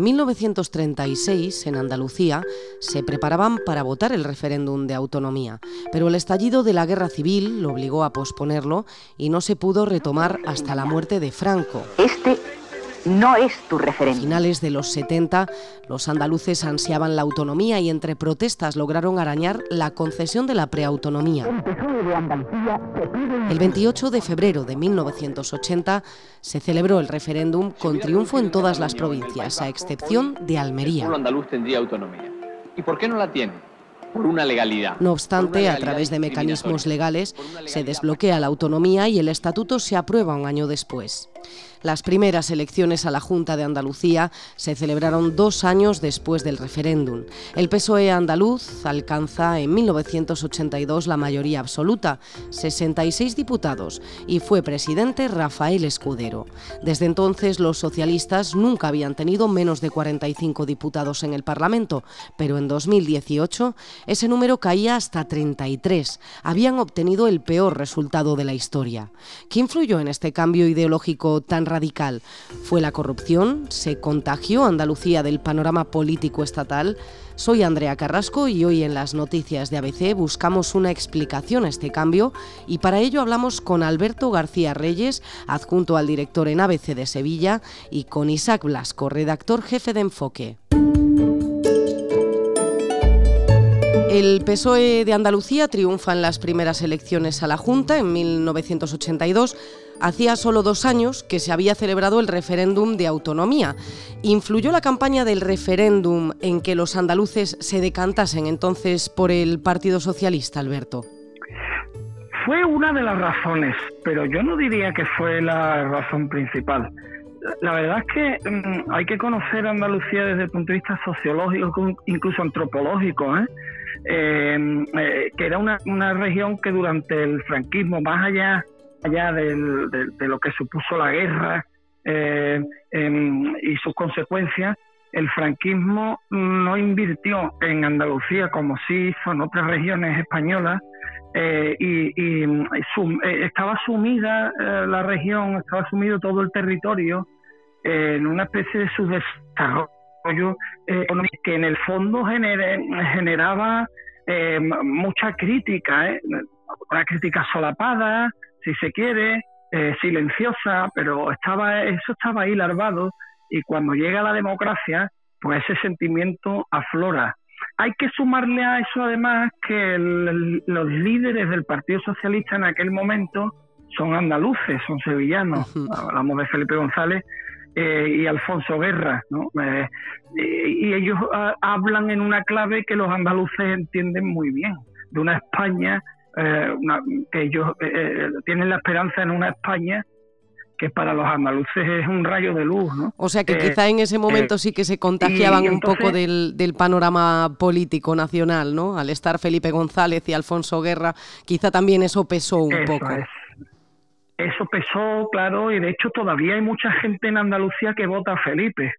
En 1936, en Andalucía, se preparaban para votar el referéndum de autonomía, pero el estallido de la guerra civil lo obligó a posponerlo y no se pudo retomar hasta la muerte de Franco. Este no es tu referente. A finales de los 70, los andaluces ansiaban la autonomía y entre protestas lograron arañar la concesión de la preautonomía. El 28 de febrero de 1980 se celebró el referéndum con triunfo en todas las provincias, a excepción de Almería. El andaluz tendría autonomía. ¿Y por qué no la tiene? por una legalidad. No obstante, a través de mecanismos legales se desbloquea la autonomía y el estatuto se aprueba un año después. Las primeras elecciones a la Junta de Andalucía se celebraron dos años después del referéndum. El PSOE andaluz alcanza en 1982 la mayoría absoluta, 66 diputados, y fue presidente Rafael Escudero. Desde entonces los socialistas nunca habían tenido menos de 45 diputados en el Parlamento, pero en 2018 ese número caía hasta 33. Habían obtenido el peor resultado de la historia. ¿Qué influyó en este cambio ideológico tan radical? ¿Fue la corrupción? ¿Se contagió Andalucía del panorama político estatal? Soy Andrea Carrasco y hoy en las noticias de ABC buscamos una explicación a este cambio y para ello hablamos con Alberto García Reyes, adjunto al director en ABC de Sevilla, y con Isaac Blasco, redactor jefe de Enfoque. El PSOE de Andalucía triunfa en las primeras elecciones a la Junta en 1982. Hacía solo dos años que se había celebrado el referéndum de autonomía. ¿Influyó la campaña del referéndum en que los andaluces se decantasen entonces por el Partido Socialista, Alberto? Fue una de las razones, pero yo no diría que fue la razón principal. La verdad es que mm, hay que conocer Andalucía desde el punto de vista sociológico, incluso antropológico. ¿eh? Em, eh, que era una, una, región que durante el franquismo, más allá, allá de lo que supuso la guerra eh, em, y sus consecuencias, el franquismo no invirtió en Andalucía como sí hizo en otras regiones españolas eh, y, estaba sumida la región, estaba sumido todo el territorio en una especie de subdesarrollo eh, que en el fondo generaba eh, mucha crítica, ¿eh? una crítica solapada, si se quiere, eh, silenciosa, pero estaba eso estaba ahí larvado y cuando llega la democracia, pues ese sentimiento aflora. Hay que sumarle a eso además que los líderes del Partido Socialista en aquel momento son andaluces, son sevillanos. Hablamos de Felipe González eh, y Alfonso Guerra, ¿no? Eh, y ellos ah, hablan en una clave que los andaluces entienden muy bien, de una España eh, que ellos tienen la esperanza en una España que para los andaluces es un rayo de luz, ¿no? O sea que quizá en ese momento sí que se contagiaban un poco del, del, panorama político nacional, ¿no? Al estar Felipe González y Alfonso Guerra, quizá también eso pesó un poco. Eso pesó, claro, y de hecho todavía hay mucha gente en Andalucía que vota a Felipe,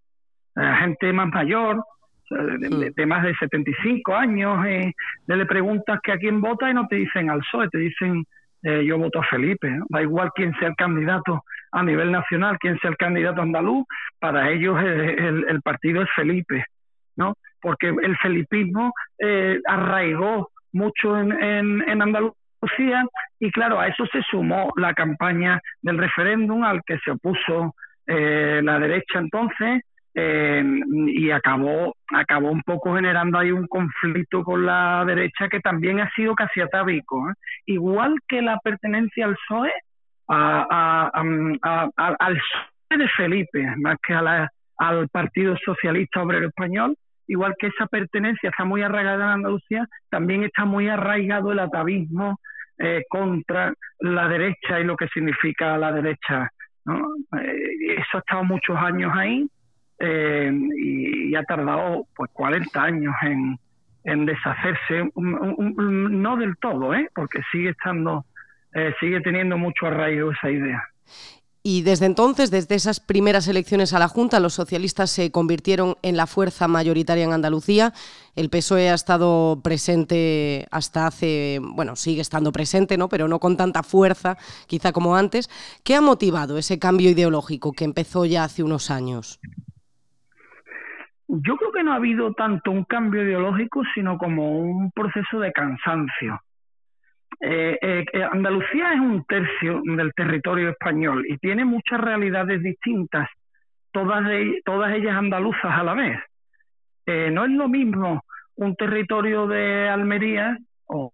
gente más mayor, de, más de 75 años, eh, le preguntas que a quién vota y no te dicen al PSOE, te dicen eh, yo voto a Felipe. Da igual quién sea el candidato a nivel nacional, quién sea el candidato andaluz, para ellos el, partido es Felipe, ¿no? Porque el felipismo eh, arraigó mucho en, en, Andalucía y claro, a eso se sumó la campaña del referéndum al que se opuso eh, la derecha entonces eh, y acabó acabó un poco generando ahí un conflicto con la derecha que también ha sido casi atávico ¿eh? igual que la pertenencia al PSOE a, al PSOE de Felipe más que al Partido Socialista Obrero Español igual que esa pertenencia está muy arraigada en Andalucía también está muy arraigado el atavismo eh, contra la derecha y lo que significa la derecha ¿no? eso ha estado muchos años ahí eh, y, ha tardado pues 40 años en, en deshacerse, no del todo, ¿eh? porque sigue estando, eh, sigue teniendo mucho arraigo esa idea. Y desde entonces, desde esas primeras elecciones a la Junta, los socialistas se convirtieron en la fuerza mayoritaria en Andalucía. El PSOE ha estado presente hasta hace, bueno, sigue estando presente, ¿no? Pero no con tanta fuerza, quizá como antes. ¿Qué ha motivado ese cambio ideológico que empezó ya hace unos años? Yo creo que no ha habido tanto un cambio ideológico, sino como un proceso de cansancio. Eh, eh, Andalucía es un tercio del territorio español y tiene muchas realidades distintas, todas, todas ellas andaluzas a la vez. Eh, no es lo mismo un territorio de Almería o,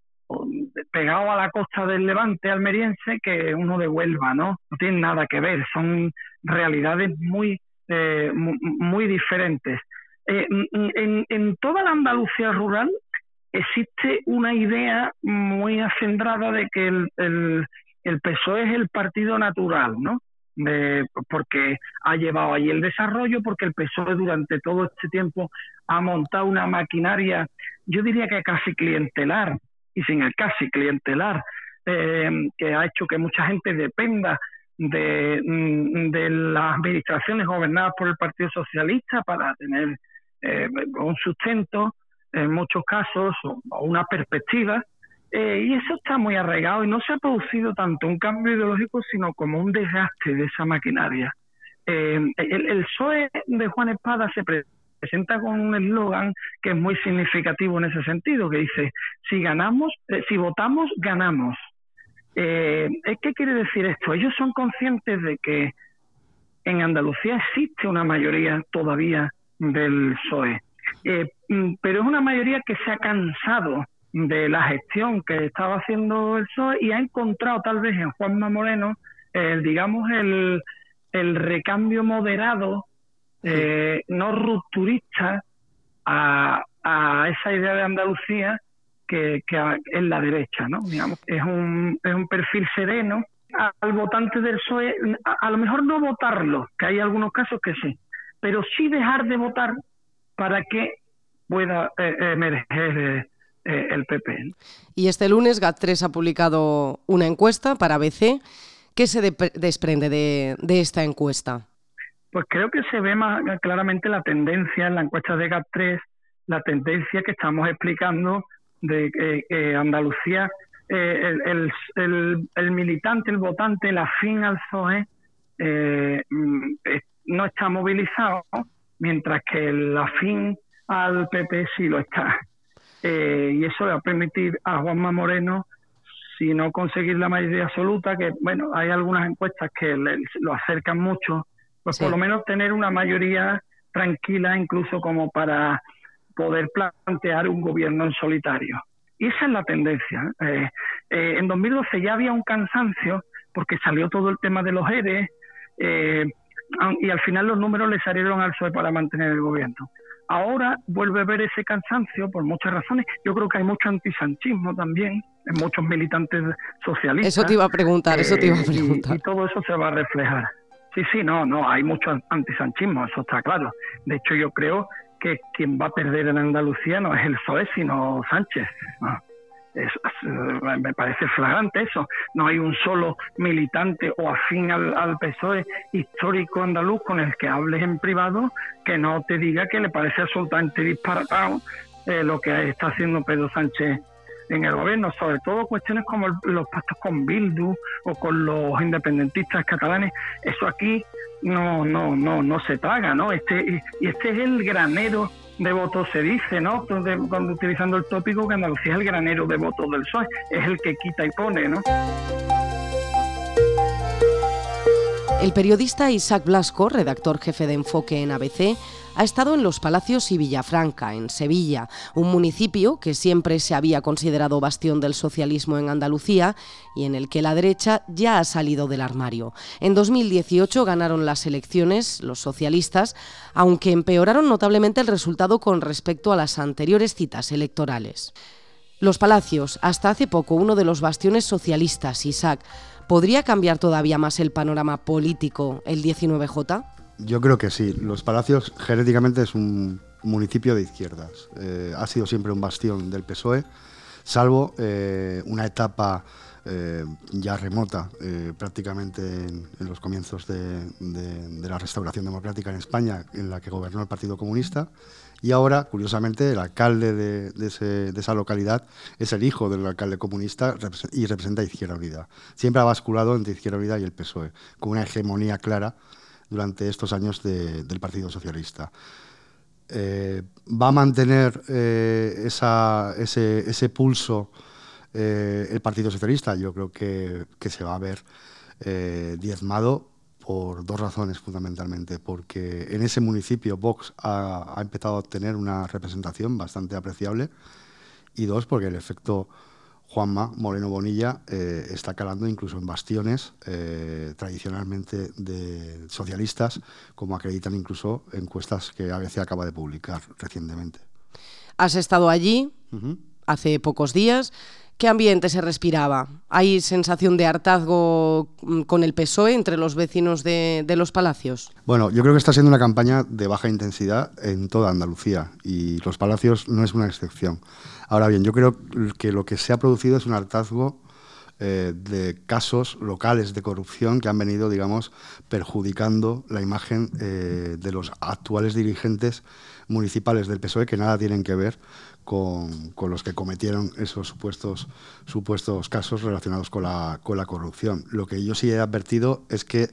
pegado a la costa del Levante almeriense que uno de Huelva, ¿no? No tienen nada que ver, son realidades muy, muy diferentes. Eh, en, en, toda la Andalucía rural existe una idea muy acendrada de que el, el, PSOE es el partido natural, ¿no? De, porque ha llevado ahí el desarrollo, porque el PSOE durante todo este tiempo ha montado una maquinaria, yo diría que casi clientelar, y sin el casi clientelar, eh, que ha hecho que mucha gente dependa de, de las administraciones gobernadas por el Partido Socialista para tener eh, un sustento en muchos casos o, una perspectiva eh, y eso está muy arraigado y no se ha producido tanto un cambio ideológico sino como un desgaste de esa maquinaria. Eh, el, el, PSOE de Juan Espada se presenta con un eslogan que es muy significativo en ese sentido, que dice, si ganamos, si votamos, ganamos. Eh, ¿Qué quiere decir esto? Ellos son conscientes de que en Andalucía existe una mayoría todavía del PSOE. Eh, mm, pero es una mayoría que se ha cansado de la gestión que estaba haciendo el PSOE y ha encontrado tal vez en Juanma Moreno, el, digamos, el, el recambio moderado, eh, no rupturista, a, a, esa idea de Andalucía que, que es la derecha, ¿no? Digamos, es un, es un perfil sereno al votante del PSOE, a, lo mejor no votarlo, que hay algunos casos que sí, pero sí dejar de votar para que pueda eh, emerger eh, el PP. Y este lunes GAT3 ha publicado una encuesta para ABC. ¿Qué se desprende de, esta encuesta? Pues creo que se ve más claramente la tendencia en la encuesta de GAT3, la tendencia que estamos explicando de que Andalucía, eh, el, el, el, militante, el votante, el afín al PSOE, eh, mm, no está movilizado, mientras que el afín al PP sí lo está. Eh, y eso le va a permitir a Juanma Moreno, si no conseguir la mayoría absoluta, que bueno, hay algunas encuestas que lo acercan mucho, pues por lo menos tener una mayoría tranquila, incluso como para poder plantear un gobierno en solitario. Y esa es la tendencia. Eh, eh, en 2012 ya había un cansancio porque salió todo el tema de los ERE, eh, y al final los números le salieron al PSOE para mantener el gobierno. Ahora vuelve a ver ese cansancio por muchas razones. Yo creo que hay mucho antisanchismo también en muchos militantes socialistas. Eso te iba a preguntar, eso te iba a eh, preguntar. Y, todo eso se va a reflejar. Sí, sí, no, no, hay mucho antisanchismo, eso está claro. De hecho, yo creo que quien va a perder en Andalucía no es el PSOE, sino Sánchez. Es, me parece flagrante eso. No hay un solo militante o afín al, PSOE histórico andaluz con el que hables en privado que no te diga que le parece absolutamente disparatado eh, lo que está haciendo Pedro Sánchez en el gobierno, sobre todo cuestiones como los pactos con Bildu o con los independentistas catalanes, eso aquí no no no no se traga, ¿no? Este y este es el granero de votos se dice, ¿no? cuando utilizando el tópico que Andalucía es el granero de votos del PSOE, es el que quita y pone, ¿no? El periodista Isaac Blasco, redactor jefe de Enfoque en ABC, ha estado en Los Palacios y Villafranca, en Sevilla, un municipio que siempre se había considerado bastión del socialismo en Andalucía y en el que la derecha ya ha salido del armario. En 2018 ganaron las elecciones los socialistas, aunque empeoraron notablemente el resultado con respecto a las anteriores citas electorales. Los Palacios, hasta hace poco uno de los bastiones socialistas, Isaac, ¿podría cambiar todavía más el panorama político el 19J? Yo creo que sí. Los Palacios genéticamente es un municipio de izquierdas. Eh, ha sido siempre un bastión del PSOE, salvo eh, una etapa eh, ya remota, prácticamente en, los comienzos de, la restauración democrática en España, en la que gobernó el Partido Comunista. Y ahora, curiosamente, el alcalde de, esa localidad es el hijo del alcalde comunista y representa Izquierda Unida. Siempre ha basculado entre Izquierda Unida y el PSOE, con una hegemonía clara durante estos años del Partido Socialista. Eh, ¿Va a mantener eh, ese, pulso eh, el Partido Socialista? Yo creo que, se va a ver diezmado por dos razones fundamentalmente. Porque en ese municipio Vox ha, ha empezado a obtener una representación bastante apreciable y dos, porque el efecto Juanma Moreno Bonilla eh, está calando incluso en bastiones eh, tradicionalmente de socialistas, como acreditan incluso encuestas que ABC acaba de publicar recientemente. Has estado allí hace pocos días. ¿Qué ambiente se respiraba? ¿Hay sensación de hartazgo mm, con el PSOE entre los vecinos de, los palacios? Bueno, yo creo que está siendo una campaña de baja intensidad en toda Andalucía y los palacios no es una excepción. Ahora bien, yo creo que lo que se ha producido es un hartazgo eh, de casos locales de corrupción que han venido, digamos, perjudicando la imagen eh, de los actuales dirigentes municipales del PSOE, que nada tienen que ver con, los que cometieron esos supuestos, supuestos casos relacionados con la, con la corrupción. Lo que yo sí he advertido es que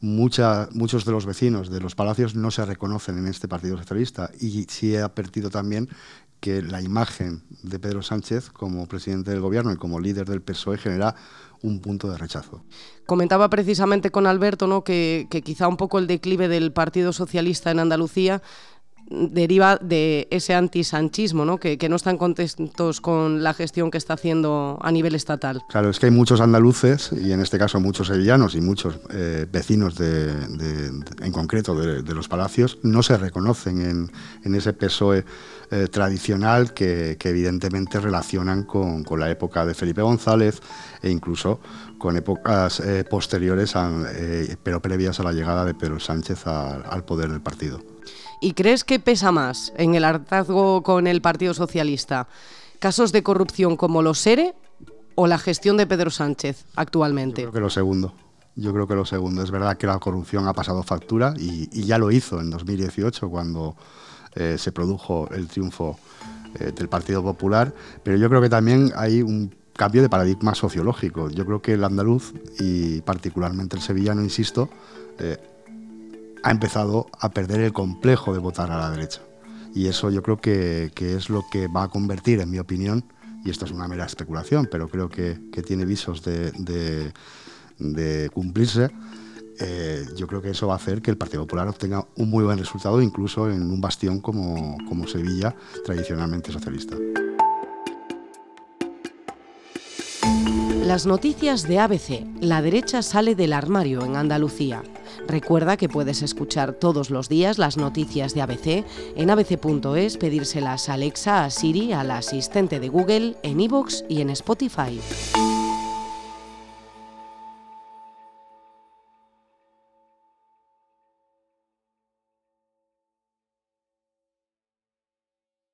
muchos de los vecinos de los palacios no se reconocen en este Partido Socialista y sí he advertido también que la imagen de Pedro Sánchez como presidente del gobierno y como líder del PSOE genera un punto de rechazo. Comentaba precisamente con Alberto ¿no? que, que quizá un poco el declive del Partido Socialista en Andalucía deriva de ese antisanchismo, ¿no? Que, no están contentos con la gestión que está haciendo a nivel estatal. Claro, es que hay muchos andaluces, y en este caso muchos sevillanos y muchos eh, vecinos de, en concreto de, los palacios, no se reconocen en, ese PSOE eh, tradicional que, evidentemente relacionan con, la época de Felipe González e incluso con épocas eh, posteriores, pero previas a la llegada de Pedro Sánchez al poder del partido. ¿Y crees que pesa más en el hartazgo con el Partido Socialista? ¿Casos de corrupción como los SERE o la gestión de Pedro Sánchez actualmente? Yo creo que lo segundo. Yo creo que lo segundo. Es verdad que la corrupción ha pasado factura y, ya lo hizo en 2018 cuando eh, se produjo el triunfo eh, del Partido Popular, pero yo creo que también hay un cambio de paradigma sociológico. Yo creo que el andaluz y particularmente el sevillano, insisto, eh, ha empezado a perder el complejo de votar a la derecha. Y eso yo creo que, es lo que va a convertir, en mi opinión, y esto es una mera especulación, pero creo que, tiene visos de, cumplirse, eh, yo creo que eso va a hacer que el Partido Popular obtenga un muy buen resultado, incluso en un bastión como, como Sevilla, tradicionalmente socialista. Las noticias de ABC. La derecha sale del armario en Andalucía. Recuerda que puedes escuchar todos los días las noticias de ABC en abc.es, pedírselas a Alexa, a Siri, al asistente de Google, en iVoox y en Spotify.